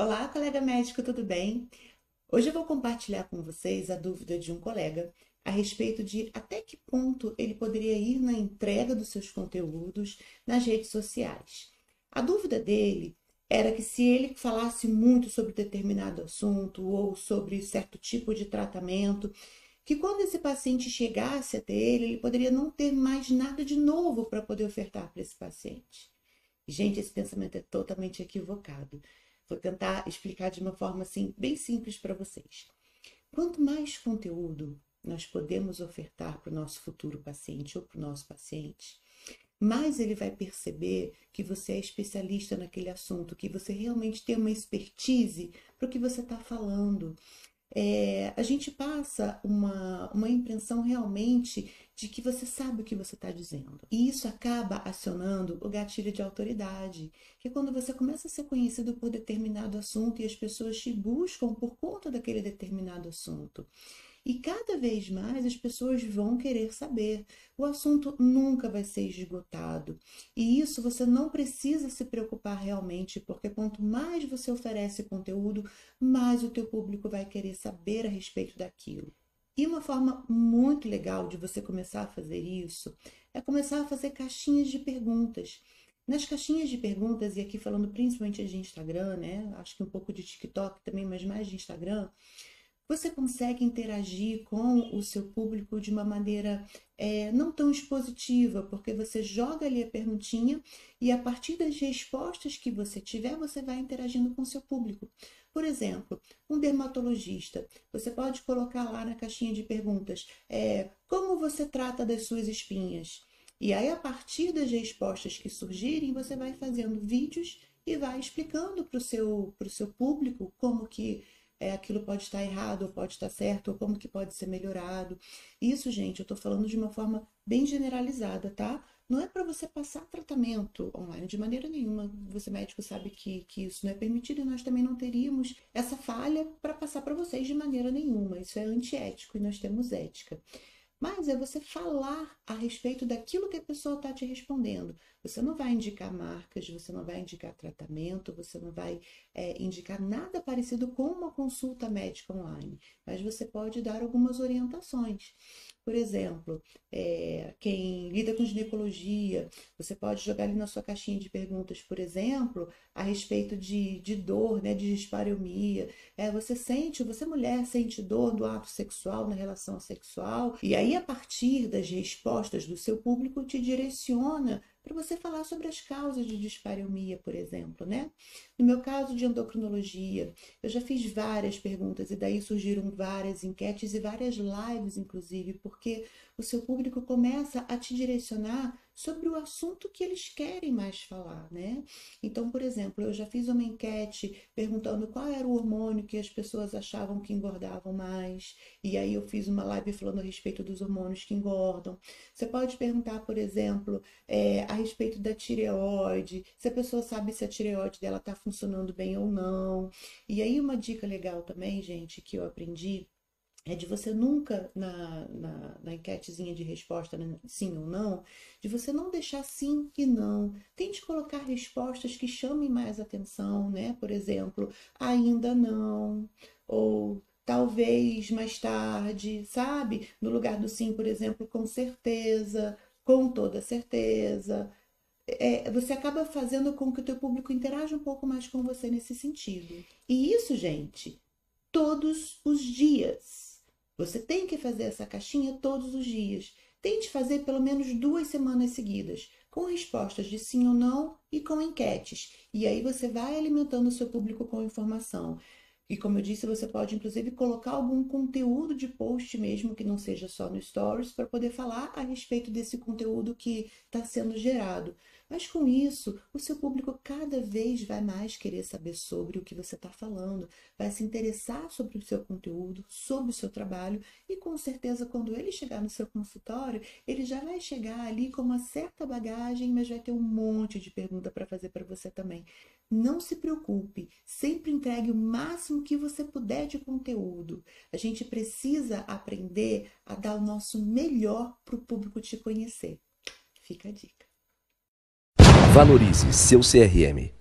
Olá, colega médico, tudo bem? Hoje eu vou compartilhar com vocês a dúvida de um colega a respeito de até que ponto ele poderia ir na entrega dos seus conteúdos nas redes sociais. A dúvida dele era que se ele falasse muito sobre determinado assunto ou sobre certo tipo de tratamento, que quando esse paciente chegasse até ele, ele poderia não ter mais nada de novo para poder ofertar para esse paciente. Gente, esse pensamento é totalmente equivocado. Vou tentar explicar de uma forma assim bem simples para vocês. Quanto mais conteúdo nós podemos ofertar para o nosso futuro paciente ou para o nosso paciente, mais ele vai perceber que você é especialista naquele assunto, que você realmente tem uma expertise para o que você está falando. É, a gente passa uma, uma impressão realmente de que você sabe o que você está dizendo. E isso acaba acionando o gatilho de autoridade, que é quando você começa a ser conhecido por determinado assunto e as pessoas te buscam por conta daquele determinado assunto. E cada vez mais as pessoas vão querer saber. O assunto nunca vai ser esgotado. E isso você não precisa se preocupar realmente, porque quanto mais você oferece conteúdo, mais o teu público vai querer saber a respeito daquilo. E uma forma muito legal de você começar a fazer isso é começar a fazer caixinhas de perguntas. Nas caixinhas de perguntas, e aqui falando principalmente de Instagram, né? Acho que um pouco de TikTok também, mas mais de Instagram, você consegue interagir com o seu público de uma maneira é, não tão expositiva, porque você joga ali a perguntinha e a partir das respostas que você tiver, você vai interagindo com o seu público. Por exemplo, um dermatologista, você pode colocar lá na caixinha de perguntas é, como você trata das suas espinhas. E aí, a partir das respostas que surgirem, você vai fazendo vídeos e vai explicando para o seu, seu público como que é, aquilo pode estar errado, ou pode estar certo, ou como que pode ser melhorado. Isso, gente, eu estou falando de uma forma bem generalizada, tá? Não é para você passar tratamento online de maneira nenhuma. Você médico sabe que, que isso não é permitido e nós também não teríamos essa falha para passar para vocês de maneira nenhuma. Isso é antiético e nós temos ética mas é você falar a respeito daquilo que a pessoa está te respondendo. Você não vai indicar marcas, você não vai indicar tratamento, você não vai é, indicar nada parecido com uma consulta médica online, mas você pode dar algumas orientações. Por exemplo, é, quem lida com ginecologia, você pode jogar ali na sua caixinha de perguntas, por exemplo, a respeito de, de dor, né, de dispareunia. É, você sente, você mulher sente dor do ato sexual, na relação sexual, e aí a partir das respostas do seu público te direciona para você falar sobre as causas de dispareunia, por exemplo, né? No meu caso de endocrinologia, eu já fiz várias perguntas e daí surgiram várias enquetes e várias lives, inclusive, porque o seu público começa a te direcionar sobre o assunto que eles querem mais falar, né? Então, por exemplo, eu já fiz uma enquete perguntando qual era o hormônio que as pessoas achavam que engordavam mais, e aí eu fiz uma live falando a respeito dos hormônios que engordam. Você pode perguntar, por exemplo, é, a respeito da tireoide, se a pessoa sabe se a tireoide dela está funcionando bem ou não. E aí, uma dica legal também, gente, que eu aprendi é de você nunca, na, na, na enquetezinha de resposta, né, sim ou não, de você não deixar sim e não. Tente colocar respostas que chamem mais atenção, né? Por exemplo, ainda não, ou talvez mais tarde, sabe? No lugar do sim, por exemplo, com certeza, com toda certeza. É, você acaba fazendo com que o teu público interaja um pouco mais com você nesse sentido. E isso, gente, todos os dias. Você tem que fazer essa caixinha todos os dias. Tente fazer pelo menos duas semanas seguidas, com respostas de sim ou não e com enquetes. E aí você vai alimentando o seu público com informação. E como eu disse, você pode inclusive colocar algum conteúdo de post mesmo que não seja só no Stories para poder falar a respeito desse conteúdo que está sendo gerado. Mas com isso, o seu público cada vez vai mais querer saber sobre o que você está falando, vai se interessar sobre o seu conteúdo, sobre o seu trabalho, e com certeza, quando ele chegar no seu consultório, ele já vai chegar ali com uma certa bagagem, mas vai ter um monte de pergunta para fazer para você também. Não se preocupe, sempre entregue o máximo que você puder de conteúdo. A gente precisa aprender a dar o nosso melhor para o público te conhecer. Fica a dica. Valorize seu CRM.